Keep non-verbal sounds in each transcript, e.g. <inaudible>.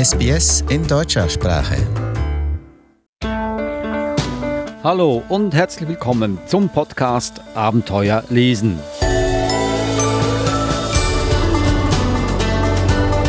SBS in deutscher Sprache. Hallo und herzlich willkommen zum Podcast Abenteuer lesen.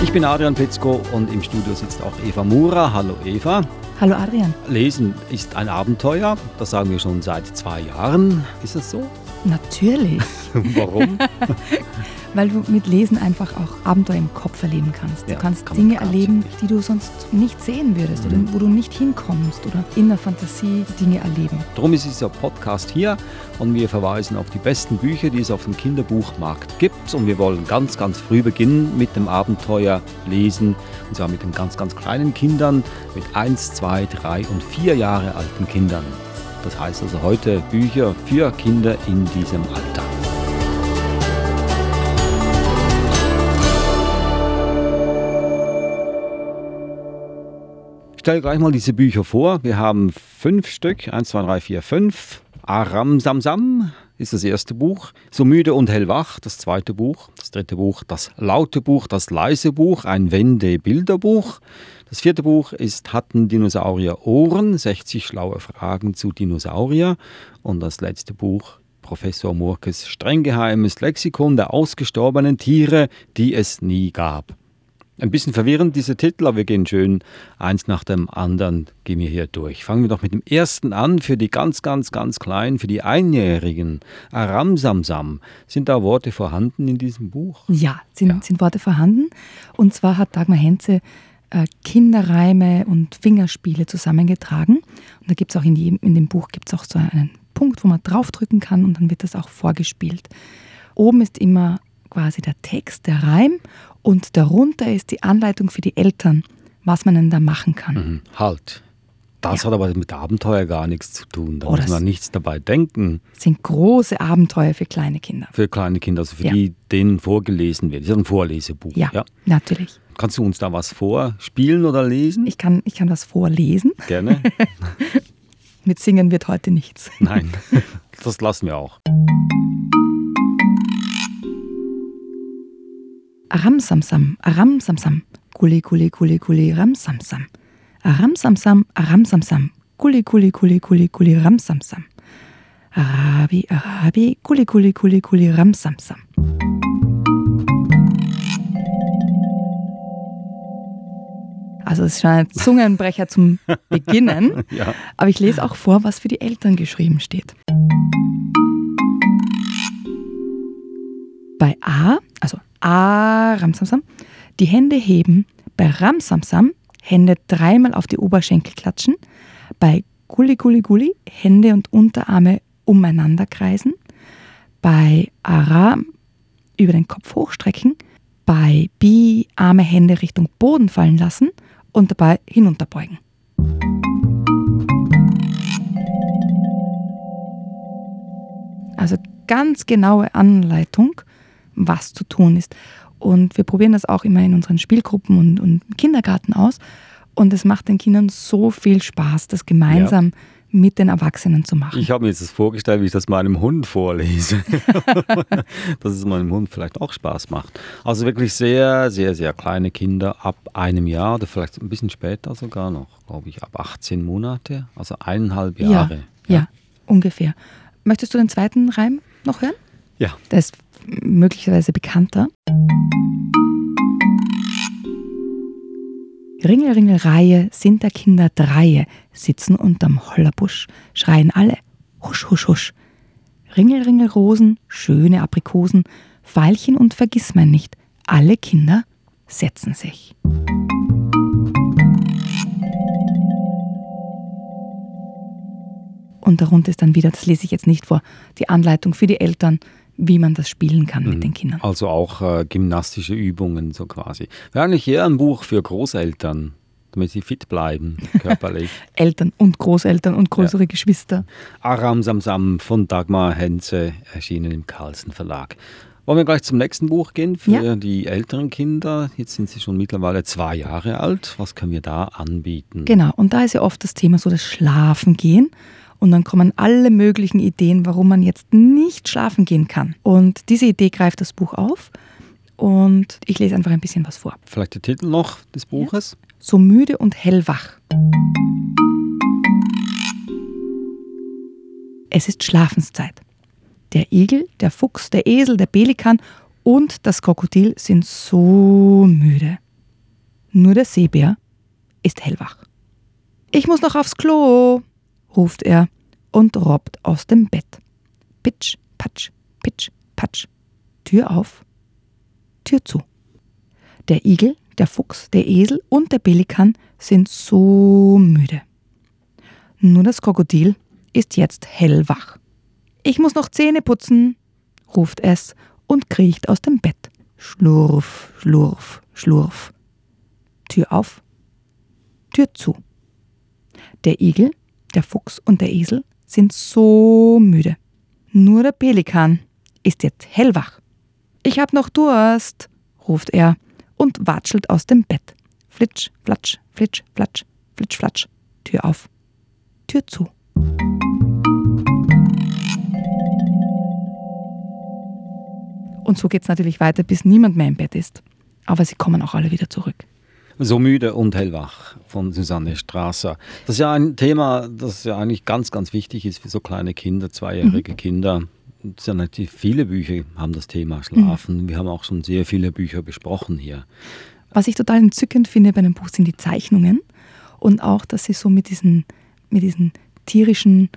Ich bin Adrian Plitzko und im Studio sitzt auch Eva Mura. Hallo Eva. Hallo Adrian. Lesen ist ein Abenteuer, das sagen wir schon seit zwei Jahren. Ist das so? Natürlich. <laughs> Warum? <laughs> Weil du mit Lesen einfach auch Abenteuer im Kopf erleben kannst. Du Ja, kannst kann Dinge erleben, die du sonst nicht sehen würdest Mhm. oder wo du nicht hinkommst oder in der Fantasie Dinge erleben. Darum ist dieser Podcast hier und wir verweisen auf die besten Bücher, die es auf dem Kinderbuchmarkt gibt. Und wir wollen ganz, ganz früh beginnen mit dem Abenteuer lesen. Und zwar mit den ganz, ganz kleinen Kindern, mit 1, 2, 3 und 4 Jahre alten Kindern. Das heißt also heute Bücher für Kinder in diesem Alter. Stelle gleich mal diese Bücher vor. Wir haben fünf Stück. Eins, zwei, drei, vier, fünf. Aram Samsam ist das erste Buch. So müde und hellwach, das zweite Buch. Das dritte Buch, das laute Buch, das leise Buch, ein Wende-Bilderbuch. Das vierte Buch ist Hatten Dinosaurier Ohren? 60 schlaue Fragen zu Dinosaurier. Und das letzte Buch, Professor Murkes streng geheimes Lexikon der ausgestorbenen Tiere, die es nie gab. Ein bisschen verwirrend, diese Titel, aber wir gehen schön eins nach dem anderen, gehen wir hier durch. Fangen wir doch mit dem ersten an, für die ganz, ganz, ganz Kleinen, für die Einjährigen. Aramsamsam. Sind da Worte vorhanden in diesem Buch? Ja, sind, Ja. sind Worte vorhanden. Und zwar hat Dagmar Henze äh, Kinderreime und Fingerspiele zusammengetragen. Und da gibt es auch in, jedem, in dem Buch gibt's auch so einen Punkt, wo man draufdrücken kann und dann wird das auch vorgespielt. Oben ist immer quasi der Text, der Reim und darunter ist die Anleitung für die Eltern, was man denn da machen kann. Mhm. Halt. Das Ja. hat aber mit Abenteuer gar nichts zu tun. Da Oh, muss man nichts dabei denken. Das sind große Abenteuer für kleine Kinder. Für kleine Kinder, also für Ja. die, denen vorgelesen wird. Das ist ein Vorlesebuch. Ja, natürlich. Kannst du uns da was vorspielen oder lesen? Ich kann, ich kann was vorlesen. Gerne. <laughs> Mit Singen wird heute nichts. Nein, <laughs> das lassen wir auch. Aramsamsam, Aramsamsam, Kuli Kuli Kuli Kuli Ramsamsam. Aramsamsam, Aramsamsam, Kuli Kuli Kuli Kuli Kuli Ramsamsam. Arabi, Arabi, Kuli Kuli Kuli Kuli Ramsamsam. Also es ist schon ein Zungenbrecher zum Beginnen, Ja. aber ich lese auch vor, was für die Eltern geschrieben steht. Bei A, also A, Ramsamsam, die Hände heben. Bei Ramsamsam Hände dreimal auf die Oberschenkel klatschen. Bei Gulli Gulli Gulli Hände und Unterarme umeinander kreisen. Bei Ara über den Kopf hochstrecken. Bei Bi Arme, Hände Richtung Boden fallen lassen und dabei hinunterbeugen. Also ganz genaue Anleitung, was zu tun ist. Und wir probieren das auch immer in unseren Spielgruppen und, und Kindergarten aus. Und es macht den Kindern so viel Spaß, das gemeinsam mit den Erwachsenen zu machen. Ich habe mir jetzt das vorgestellt, wie ich das meinem Hund vorlese. <laughs> Dass es meinem Hund vielleicht auch Spaß macht. Also wirklich sehr, sehr, sehr kleine Kinder ab einem Jahr oder vielleicht ein bisschen später sogar noch, glaube ich, ab 18 Monate, also eineinhalb ja, Jahre. ja, ungefähr. Möchtest du den zweiten Reim noch hören? Ja. Der ist möglicherweise bekannter. Ringel, Ringel, Reihe sind der Kinder Dreie, sitzen unterm Hollerbusch, schreien alle, husch, husch, husch. Ringel, Ringel, Rosen, schöne Aprikosen, Veilchen und Vergissmein nicht, alle Kinder setzen sich. Und darunter ist dann wieder, das lese ich jetzt nicht vor, die Anleitung für die Eltern, wie man das spielen kann mit den Kindern. Also auch äh, gymnastische Übungen so quasi. Wäre eigentlich eher ein Buch für Großeltern, damit sie fit bleiben, <laughs> körperlich. Eltern und Großeltern und größere Geschwister. Aram Samsam von Dagmar Henze, erschienen im Carlsen Verlag. Wollen wir gleich zum nächsten Buch gehen für Ja. die älteren Kinder? Jetzt sind sie schon mittlerweile zwei Jahre alt. Was können wir da anbieten? Genau, und da ist ja oft das Thema so das Schlafen gehen. Und dann kommen alle möglichen Ideen, warum man jetzt nicht schlafen gehen kann. Und diese Idee greift das Buch auf und ich lese einfach ein bisschen was vor. Vielleicht der Titel noch des Buches? so müde und hellwach. Es ist Schlafenszeit. Der Igel, der Fuchs, der Esel, der Pelikan und das Krokodil sind so müde. Nur der Seebär ist hellwach. Ich muss noch aufs Klo, ruft er und robbt aus dem Bett. Pitsch, patsch, pitsch, patsch. Tür auf, Tür zu. Der Igel, der Fuchs, der Esel und der Pelikan sind so müde. Nur das Krokodil ist jetzt hellwach. Ich muss noch Zähne putzen, ruft es und kriecht aus dem Bett. Schlurf, schlurf, schlurf. Tür auf, Tür zu. Der Igel, der Fuchs und der Esel sind so müde. Nur der Pelikan ist jetzt hellwach. Ich hab noch Durst, ruft er und watschelt aus dem Bett. Flitsch, flatsch, flitsch, flatsch, flitsch, flatsch. Tür auf, Tür zu. Und so geht es natürlich weiter, bis niemand mehr im Bett ist. Aber sie kommen auch alle wieder zurück. So müde und hellwach von Susanne Strasser. Das ist ja ein Thema, das ja eigentlich ganz, ganz wichtig ist für so kleine Kinder, zweijährige mhm. Kinder. Es ja natürlich viele Bücher haben das Thema Schlafen. Mhm. Wir haben auch schon sehr viele Bücher besprochen hier. Was ich total entzückend finde bei einem Buch sind die Zeichnungen und auch, dass sie so mit diesen, mit diesen tierischen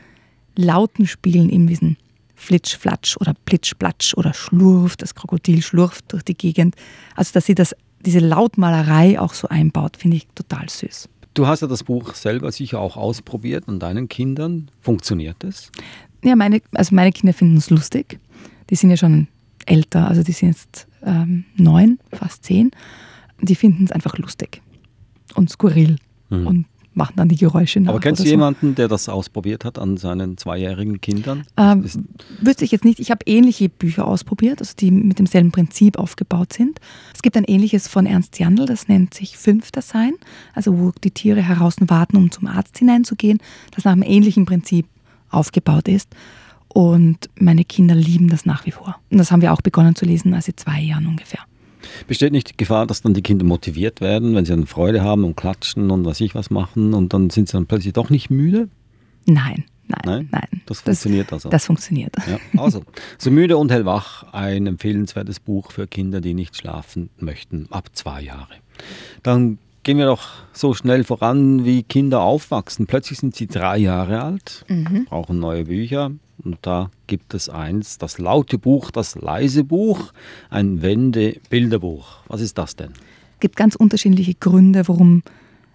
Lauten spielen, eben diesen Flitsch, Flatsch oder Plitsch, Platsch oder Schlurf, das Krokodil schlurft durch die Gegend. Also, dass sie das, diese Lautmalerei auch so einbaut, finde ich total süß. Du hast ja das Buch selber sicher auch ausprobiert an deinen Kindern. Funktioniert es? Ja, meine, also meine Kinder finden es lustig. Die sind ja schon älter, also die sind jetzt ähm, neun, fast zehn. Die finden es einfach lustig und skurril mhm. und machen dann die Geräusche nach. Aber kennst du so. jemanden, der das ausprobiert hat an seinen zweijährigen Kindern? Ähm, wüsste ich jetzt nicht. Ich habe ähnliche Bücher ausprobiert, also die mit demselben Prinzip aufgebaut sind. Es gibt ein ähnliches von Ernst Jandl, das nennt sich Fünfter Sein, also wo die Tiere heraus warten, um zum Arzt hineinzugehen, das nach einem ähnlichen Prinzip aufgebaut ist. Und meine Kinder lieben das nach wie vor. Und das haben wir auch begonnen zu lesen, als sie zwei Jahren ungefähr. Besteht nicht die Gefahr, dass dann die Kinder motiviert werden, wenn sie dann Freude haben und klatschen und was ich was machen und dann sind sie dann plötzlich doch nicht müde? Nein, nein, nein. nein. Das funktioniert das, also. Das funktioniert. Ja, also, so müde und hellwach, ein empfehlenswertes Buch für Kinder, die nicht schlafen möchten, ab zwei Jahre. Dann gehen wir doch so schnell voran, wie Kinder aufwachsen. Plötzlich sind sie drei Jahre alt, mhm. brauchen neue Bücher. Und da gibt es eins, das laute Buch, das leise Buch, ein Wende-Bilderbuch. Was ist das denn? Es gibt ganz unterschiedliche Gründe, warum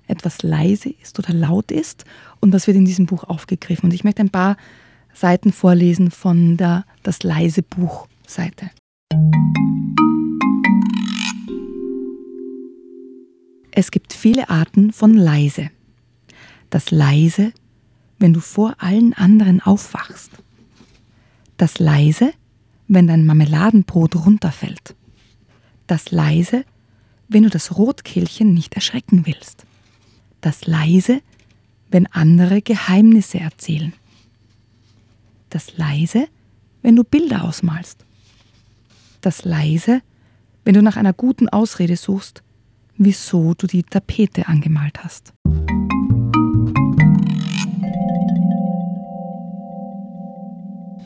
etwas leise ist oder laut ist. Und das wird in diesem Buch aufgegriffen. Und ich möchte ein paar Seiten vorlesen von der Das leise Buch Seite. Es gibt viele Arten von leise. Das leise, wenn du vor allen anderen aufwachst. Das leise, wenn dein Marmeladenbrot runterfällt. Das leise, wenn du das Rotkehlchen nicht erschrecken willst. Das leise, wenn andere Geheimnisse erzählen. Das leise, wenn du Bilder ausmalst. Das leise, wenn du nach einer guten Ausrede suchst, wieso du die Tapete angemalt hast.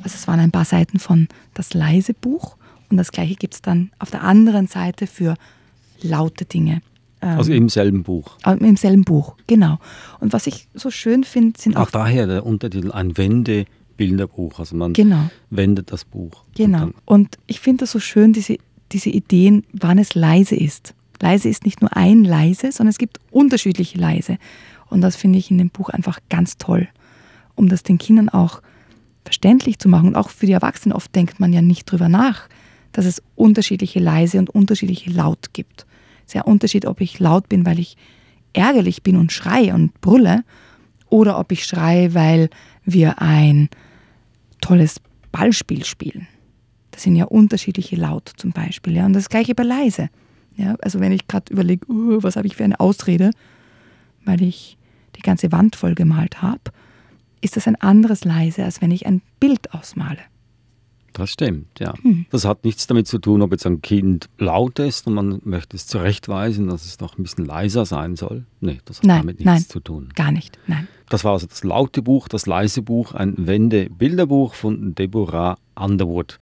Also es waren ein paar Seiten von das leise Buch und das gleiche gibt es dann auf der anderen Seite für laute Dinge. Ähm, also im selben Buch. Im selben Buch, genau. Und was ich so schön finde, sind auch. Auch daher der Untertitel ein Wendebilderbuch. Also man genau. wendet das Buch. Genau. Und, und ich finde das so schön, diese, diese Ideen, wann es leise ist. Leise ist nicht nur ein leise, sondern es gibt unterschiedliche leise. Und das finde ich in dem Buch einfach ganz toll, um das den Kindern auch verständlich zu machen. Und auch für die Erwachsenen oft denkt man ja nicht drüber nach, dass es unterschiedliche leise und unterschiedliche laut gibt. Sehr Unterschied, ob ich laut bin, weil ich ärgerlich bin und schreie und brülle, oder ob ich schreie, weil wir ein tolles Ballspiel spielen. Das sind ja unterschiedliche Laut zum Beispiel. Ja. Und das gleiche bei leise. Ja, also wenn ich gerade überlege, uh, was habe ich für eine Ausrede, weil ich die ganze Wand voll gemalt habe, ist das ein anderes leise, als wenn ich ein Bild ausmale. Das stimmt, ja. Hm. Das hat nichts damit zu tun, ob jetzt ein Kind laut ist und man möchte es zurechtweisen, dass es doch ein bisschen leiser sein soll. Nee, das hat nein, damit nichts nein, zu tun. Gar nicht, nein. Das war also das laute Buch, das leise Buch, ein Wende-Bilderbuch von Deborah Underwood.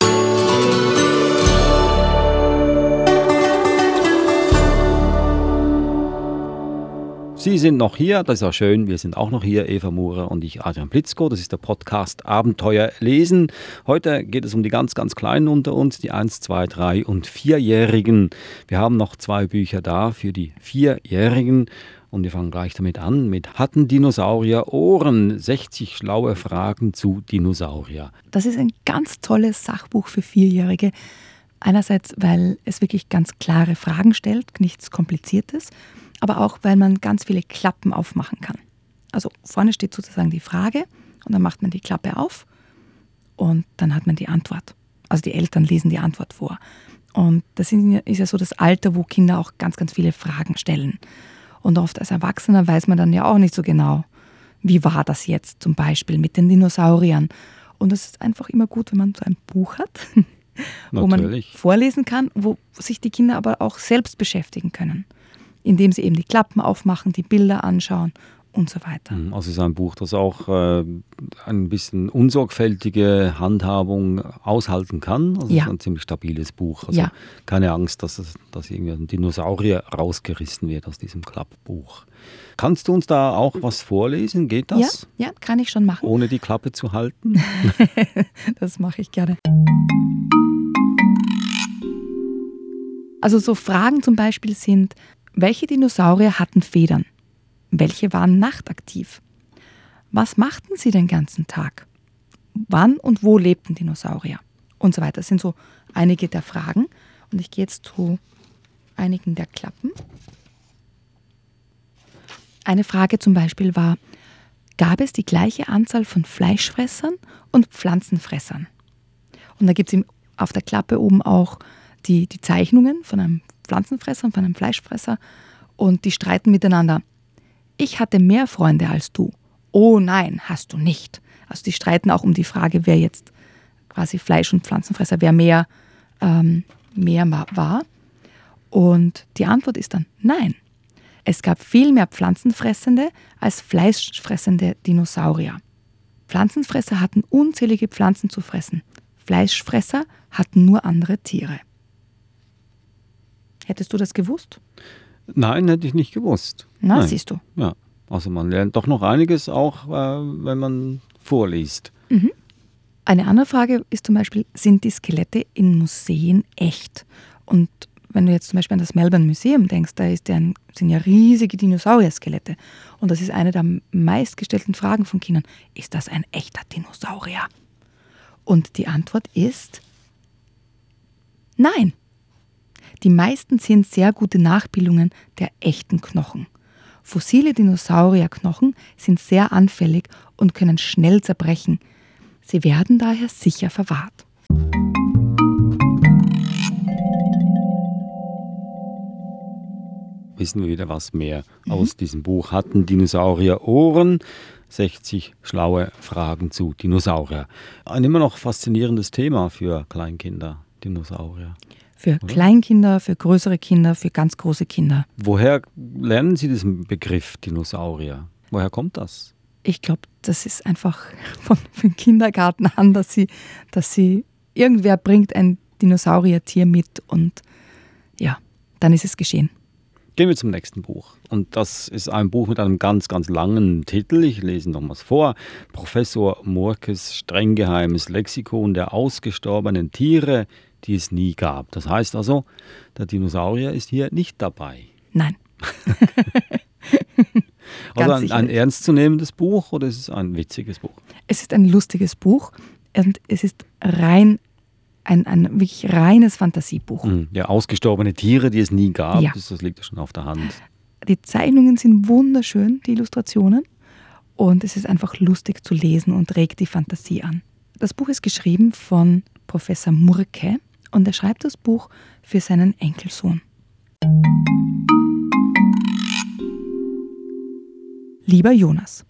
Sie sind noch hier, das ist auch schön. Wir sind auch noch hier, Eva Murer und ich, Adrian Blitzko. Das ist der Podcast Abenteuer lesen. Heute geht es um die ganz, ganz Kleinen unter uns, die 1, 2, 3 und 4-Jährigen. Wir haben noch zwei Bücher da für die 4-Jährigen. Und wir fangen gleich damit an mit Hatten Dinosaurier Ohren? 60 schlaue Fragen zu Dinosaurier. Das ist ein ganz tolles Sachbuch für Vierjährige. Einerseits, weil es wirklich ganz klare Fragen stellt, nichts Kompliziertes aber auch, weil man ganz viele Klappen aufmachen kann. Also vorne steht sozusagen die Frage und dann macht man die Klappe auf und dann hat man die Antwort. Also die Eltern lesen die Antwort vor. Und das ist ja so das Alter, wo Kinder auch ganz, ganz viele Fragen stellen. Und oft als Erwachsener weiß man dann ja auch nicht so genau, wie war das jetzt zum Beispiel mit den Dinosauriern. Und es ist einfach immer gut, wenn man so ein Buch hat, <laughs> wo Natürlich. man vorlesen kann, wo sich die Kinder aber auch selbst beschäftigen können indem sie eben die Klappen aufmachen, die Bilder anschauen und so weiter. Mhm, also es ist ein Buch, das auch äh, ein bisschen unsorgfältige Handhabung aushalten kann. Also ja. es ist ein ziemlich stabiles Buch. Also ja. keine Angst, dass, es, dass irgendwie ein Dinosaurier rausgerissen wird aus diesem Klappbuch. Kannst du uns da auch was vorlesen? Geht das? Ja, ja kann ich schon machen. Ohne die Klappe zu halten? <laughs> das mache ich gerne. Also so Fragen zum Beispiel sind, welche Dinosaurier hatten Federn? Welche waren nachtaktiv? Was machten sie den ganzen Tag? Wann und wo lebten Dinosaurier? Und so weiter. Das sind so einige der Fragen. Und ich gehe jetzt zu einigen der Klappen. Eine Frage zum Beispiel war, gab es die gleiche Anzahl von Fleischfressern und Pflanzenfressern? Und da gibt es auf der Klappe oben auch die, die Zeichnungen von einem Pflanzenfresser und von einem Fleischfresser und die streiten miteinander. Ich hatte mehr Freunde als du. Oh nein, hast du nicht. Also die streiten auch um die Frage, wer jetzt quasi Fleisch- und Pflanzenfresser, wer mehr, ähm, mehr war. Und die Antwort ist dann nein. Es gab viel mehr Pflanzenfressende als fleischfressende Dinosaurier. Pflanzenfresser hatten unzählige Pflanzen zu fressen. Fleischfresser hatten nur andere Tiere. Hättest du das gewusst? Nein, hätte ich nicht gewusst. Na, Nein. siehst du. Ja, also man lernt doch noch einiges auch, äh, wenn man vorliest. Mhm. Eine andere Frage ist zum Beispiel, sind die Skelette in Museen echt? Und wenn du jetzt zum Beispiel an das Melbourne Museum denkst, da ist ja ein, sind ja riesige Dinosaurier-Skelette. Und das ist eine der meistgestellten Fragen von Kindern. Ist das ein echter Dinosaurier? Und die Antwort ist nein. Die meisten sind sehr gute Nachbildungen der echten Knochen. Fossile Dinosaurierknochen sind sehr anfällig und können schnell zerbrechen. Sie werden daher sicher verwahrt. Wissen wir wieder was mehr mhm. aus diesem Buch. Hatten Dinosaurier Ohren? 60 schlaue Fragen zu Dinosaurier. Ein immer noch faszinierendes Thema für Kleinkinder, Dinosaurier. Für Oder? Kleinkinder, für größere Kinder, für ganz große Kinder. Woher lernen Sie diesen Begriff Dinosaurier? Woher kommt das? Ich glaube, das ist einfach <laughs> von, vom Kindergarten an, dass sie, dass sie irgendwer bringt ein Dinosauriertier mit und ja, dann ist es geschehen. Gehen wir zum nächsten Buch. Und das ist ein Buch mit einem ganz, ganz langen Titel. Ich lese nochmals vor. Professor Murkes streng geheimes Lexikon der ausgestorbenen Tiere die es nie gab. Das heißt also, der Dinosaurier ist hier nicht dabei. Nein. <laughs> also ein, ein ernstzunehmendes Buch oder ist es ein witziges Buch? Es ist ein lustiges Buch und es ist rein ein, ein wirklich reines Fantasiebuch. Hm, ja, ausgestorbene Tiere, die es nie gab, ja. das, das liegt ja schon auf der Hand. Die Zeichnungen sind wunderschön, die Illustrationen. Und es ist einfach lustig zu lesen und regt die Fantasie an. Das Buch ist geschrieben von Professor Murke und er schreibt das Buch für seinen Enkelsohn. Lieber Jonas,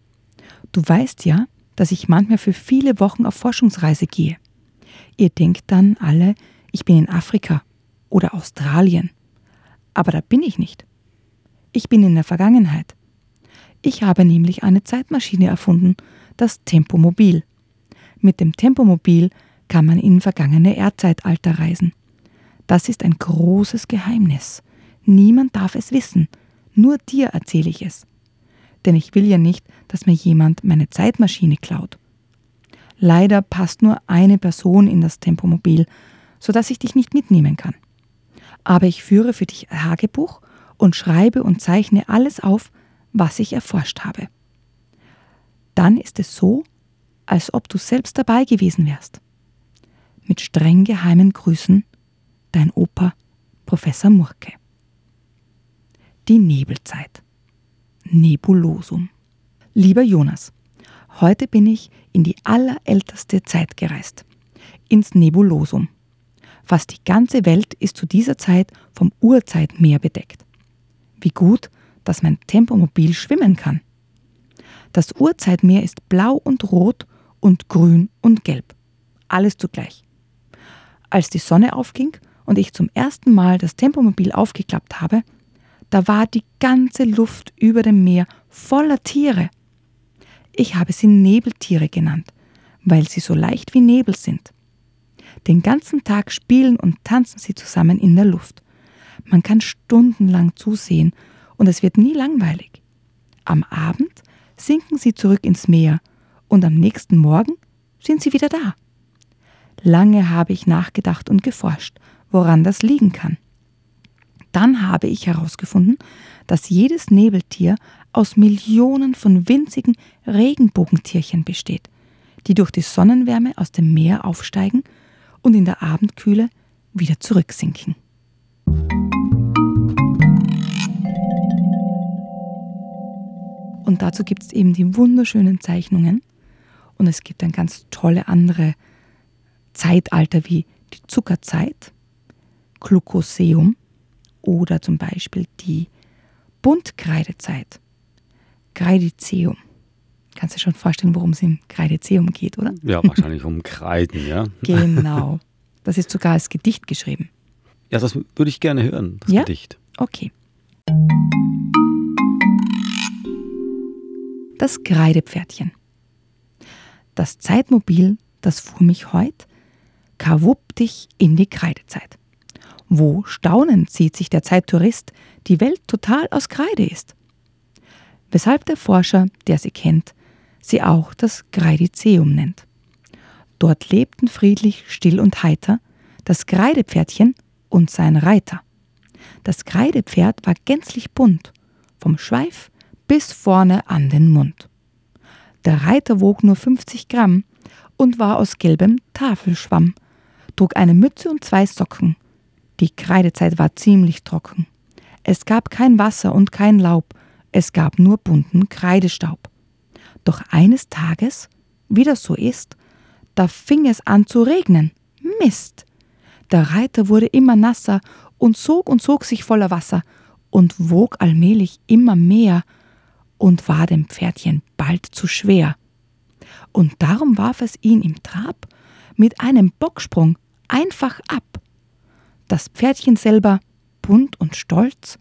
du weißt ja, dass ich manchmal für viele Wochen auf Forschungsreise gehe. Ihr denkt dann alle, ich bin in Afrika oder Australien. Aber da bin ich nicht. Ich bin in der Vergangenheit. Ich habe nämlich eine Zeitmaschine erfunden, das Tempomobil. Mit dem Tempomobil kann man in vergangene Erdzeitalter reisen. Das ist ein großes Geheimnis. Niemand darf es wissen, nur dir erzähle ich es. Denn ich will ja nicht, dass mir jemand meine Zeitmaschine klaut. Leider passt nur eine Person in das Tempomobil, sodass ich dich nicht mitnehmen kann. Aber ich führe für dich Tagebuch und schreibe und zeichne alles auf, was ich erforscht habe. Dann ist es so, als ob du selbst dabei gewesen wärst. Mit streng geheimen Grüßen, dein Opa, Professor Murke. Die Nebelzeit. Nebulosum. Lieber Jonas, heute bin ich in die allerälteste Zeit gereist, ins Nebulosum. Fast die ganze Welt ist zu dieser Zeit vom Urzeitmeer bedeckt. Wie gut, dass mein Tempomobil schwimmen kann. Das Urzeitmeer ist blau und rot und grün und gelb. Alles zugleich. Als die Sonne aufging und ich zum ersten Mal das Tempomobil aufgeklappt habe, da war die ganze Luft über dem Meer voller Tiere. Ich habe sie Nebeltiere genannt, weil sie so leicht wie Nebel sind. Den ganzen Tag spielen und tanzen sie zusammen in der Luft. Man kann stundenlang zusehen und es wird nie langweilig. Am Abend sinken sie zurück ins Meer und am nächsten Morgen sind sie wieder da. Lange habe ich nachgedacht und geforscht, woran das liegen kann. Dann habe ich herausgefunden, dass jedes Nebeltier aus Millionen von winzigen Regenbogentierchen besteht, die durch die Sonnenwärme aus dem Meer aufsteigen und in der Abendkühle wieder zurücksinken. Und dazu gibt es eben die wunderschönen Zeichnungen. Und es gibt dann ganz tolle andere Zeitalter wie die Zuckerzeit, Glucoseum oder zum Beispiel die Buntkreidezeit, Kreidizeum. Kannst du schon vorstellen, worum es im Kreidizeum geht, oder? Ja, wahrscheinlich um Kreiden, ja. <laughs> Genau. Das ist sogar als Gedicht geschrieben. Ja, das würde ich gerne hören, das Ja? Gedicht. Okay. Das Kreidepferdchen. Das Zeitmobil, das fuhr mich heut, kawupp dich in die Kreidezeit. Wo staunend sieht sich der Zeittourist, die Welt total aus Kreide ist. Weshalb der Forscher, der sie kennt, sie auch das Kreidizeum nennt. Dort lebten friedlich, still und heiter das Kreidepferdchen und sein Reiter. Das Kreidepferd war gänzlich bunt, vom Schweif bis vorne an den Mund. Der Reiter wog nur 50 Gramm und war aus gelbem Tafelschwamm, trug eine Mütze und zwei Socken. Die Kreidezeit war ziemlich trocken. Es gab kein Wasser und kein Laub, es gab nur bunten Kreidestaub. Doch eines Tages, wie das so ist, da fing es an zu regnen. Mist! Der Reiter wurde immer nasser und sog und sog sich voller Wasser und wog allmählich immer mehr und war dem Pferdchen bald zu schwer. Und darum warf es ihn im Trab mit einem Bocksprung einfach ab. Das Pferdchen selber, bunt und stolz,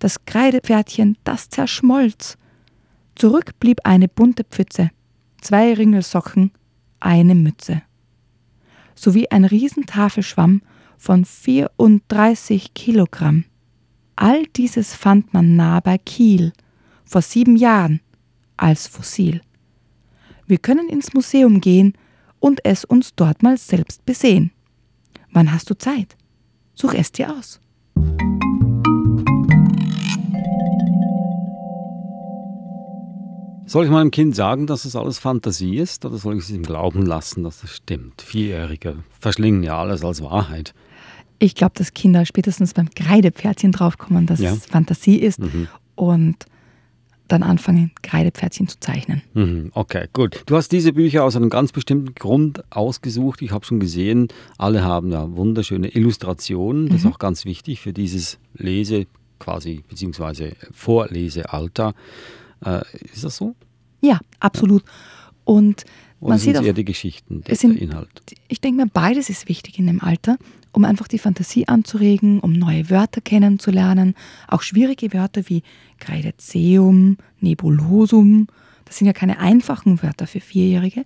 das Kreidepferdchen, das zerschmolz. Zurück blieb eine bunte Pfütze, zwei Ringelsocken, eine Mütze. Sowie ein Riesentafelschwamm von 34 Kilogramm. All dieses fand man nah bei Kiel, vor sieben Jahren, als Fossil. Wir können ins Museum gehen und es uns dort mal selbst besehen. Wann hast du Zeit? Such es dir aus. Soll ich meinem Kind sagen, dass es alles Fantasie ist oder soll ich es ihm glauben lassen, dass es stimmt? Vierjährige verschlingen ja alles als Wahrheit. Ich glaube, dass Kinder spätestens beim Kreidepferdchen draufkommen, dass Ja. es Fantasie ist Mhm. und dann anfangen, Kreidepferdchen zu zeichnen. Mhm, Okay, gut. Du hast diese Bücher aus einem ganz bestimmten Grund ausgesucht. Ich habe schon gesehen, alle haben ja wunderschöne Illustrationen. Das ist auch ganz wichtig für dieses Lese quasi beziehungsweise Vorlesealter. Äh, ist das so? Ja, absolut. Und Oder Man sieht auch- eher die Geschichten, der sind- Inhalt? Ich denke mir, beides ist wichtig in dem Alter, um einfach die Fantasie anzuregen, um neue Wörter kennenzulernen. Auch schwierige Wörter wie Graedezeum, Nebulosum. Das sind ja keine einfachen Wörter für Vierjährige.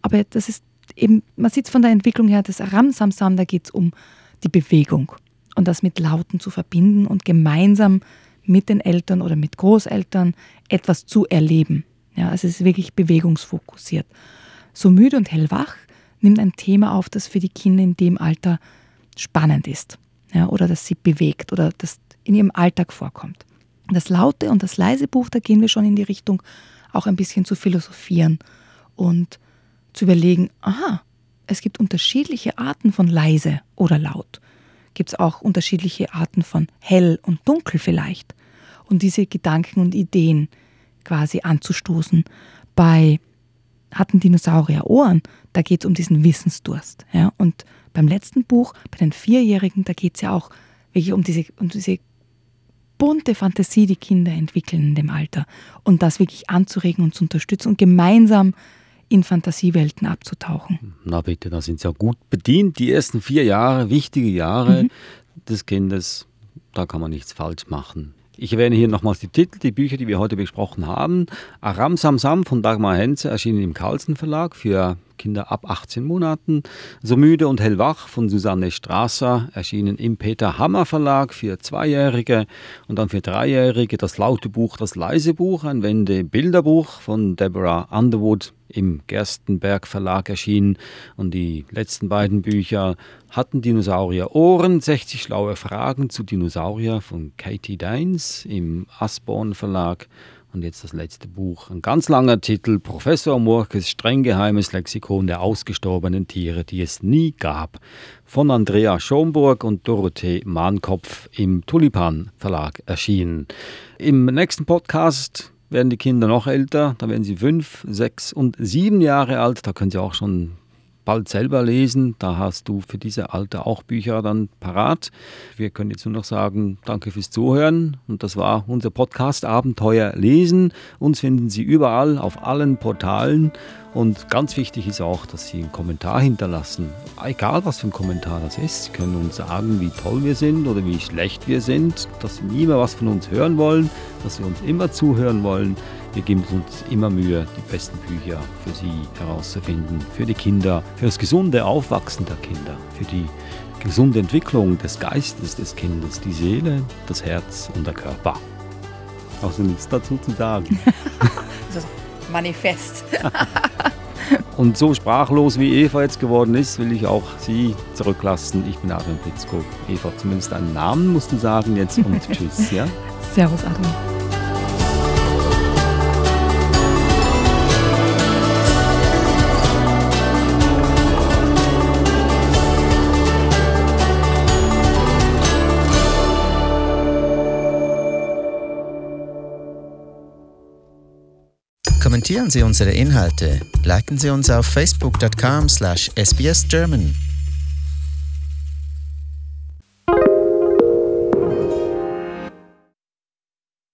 Aber das ist eben, man sieht es von der Entwicklung her, das Ramsamsam, da geht es um die Bewegung und das mit Lauten zu verbinden und gemeinsam mit den Eltern oder mit Großeltern etwas zu erleben. Ja, also es ist wirklich bewegungsfokussiert. So müde und hellwach nimmt ein Thema auf, das für die Kinder in dem Alter spannend ist ja, oder das sie bewegt oder das in ihrem Alltag vorkommt. Das laute und das leise Buch, da gehen wir schon in die Richtung, auch ein bisschen zu philosophieren und zu überlegen, aha, es gibt unterschiedliche Arten von leise oder laut. Gibt es auch unterschiedliche Arten von hell und dunkel vielleicht. Und diese Gedanken und Ideen quasi anzustoßen. Bei hatten Dinosaurier Ohren, da geht es um diesen Wissensdurst. Ja? Und beim letzten Buch, bei den Vierjährigen, da geht es ja auch wirklich um diese, um diese bunte Fantasie, die Kinder entwickeln in dem Alter. Und das wirklich anzuregen und zu unterstützen und gemeinsam in Fantasiewelten abzutauchen. Na bitte, da sind Sie ja gut bedient. Die ersten vier Jahre, wichtige Jahre des Kindes, da kann man nichts falsch machen. Ich erwähne hier nochmals die Titel, die Bücher, die wir heute besprochen haben. Aram Samsam von Dagmar Henze erschienen im Carlsen Verlag für Kinder ab 18 Monaten. So müde und hellwach von Susanne Strasser erschienen im Peter Hammer Verlag für Zweijährige und dann für Dreijährige das laute Buch, das leise Buch, ein Wende-Bilderbuch von Deborah Underwood im Gerstenberg Verlag erschienen. Und die letzten beiden Bücher hatten Dinosaurier Ohren, 60 schlaue Fragen zu Dinosaurier von Katie Dines im Asborn Verlag. Und jetzt das letzte Buch, ein ganz langer Titel, Professor Murkes streng geheimes Lexikon der ausgestorbenen Tiere, die es nie gab, von Andrea Schomburg und Dorothee Mahnkopf im Tulipan Verlag erschienen. Im nächsten Podcast werden die Kinder noch älter, da werden sie fünf, sechs und sieben Jahre alt, da können sie auch schon bald selber lesen. Da hast du für diese Alter auch Bücher dann parat. Wir können jetzt nur noch sagen, danke fürs Zuhören. Und das war unser Podcast Abenteuer lesen. Uns finden Sie überall auf allen Portalen. Und ganz wichtig ist auch, dass Sie einen Kommentar hinterlassen. Egal was für ein Kommentar das ist. Sie können uns sagen, wie toll wir sind oder wie schlecht wir sind, dass Sie nie mehr was von uns hören wollen, dass Sie uns immer zuhören wollen. Wir geben uns immer Mühe, die besten Bücher für Sie herauszufinden, für die Kinder, für das gesunde Aufwachsen der Kinder, für die gesunde Entwicklung des Geistes des Kindes, die Seele, das Herz und der Körper. Außer nichts dazu zu sagen. <laughs> Manifest. <laughs> Und so sprachlos wie Eva jetzt geworden ist, will ich auch Sie zurücklassen. Ich bin Adrian Blitzko. Eva, zumindest einen Namen musst du sagen jetzt und <laughs> tschüss. Ja? Servus, Adrian. Sie unsere Inhalte, liken Sie uns auf facebook.com/sbsgerman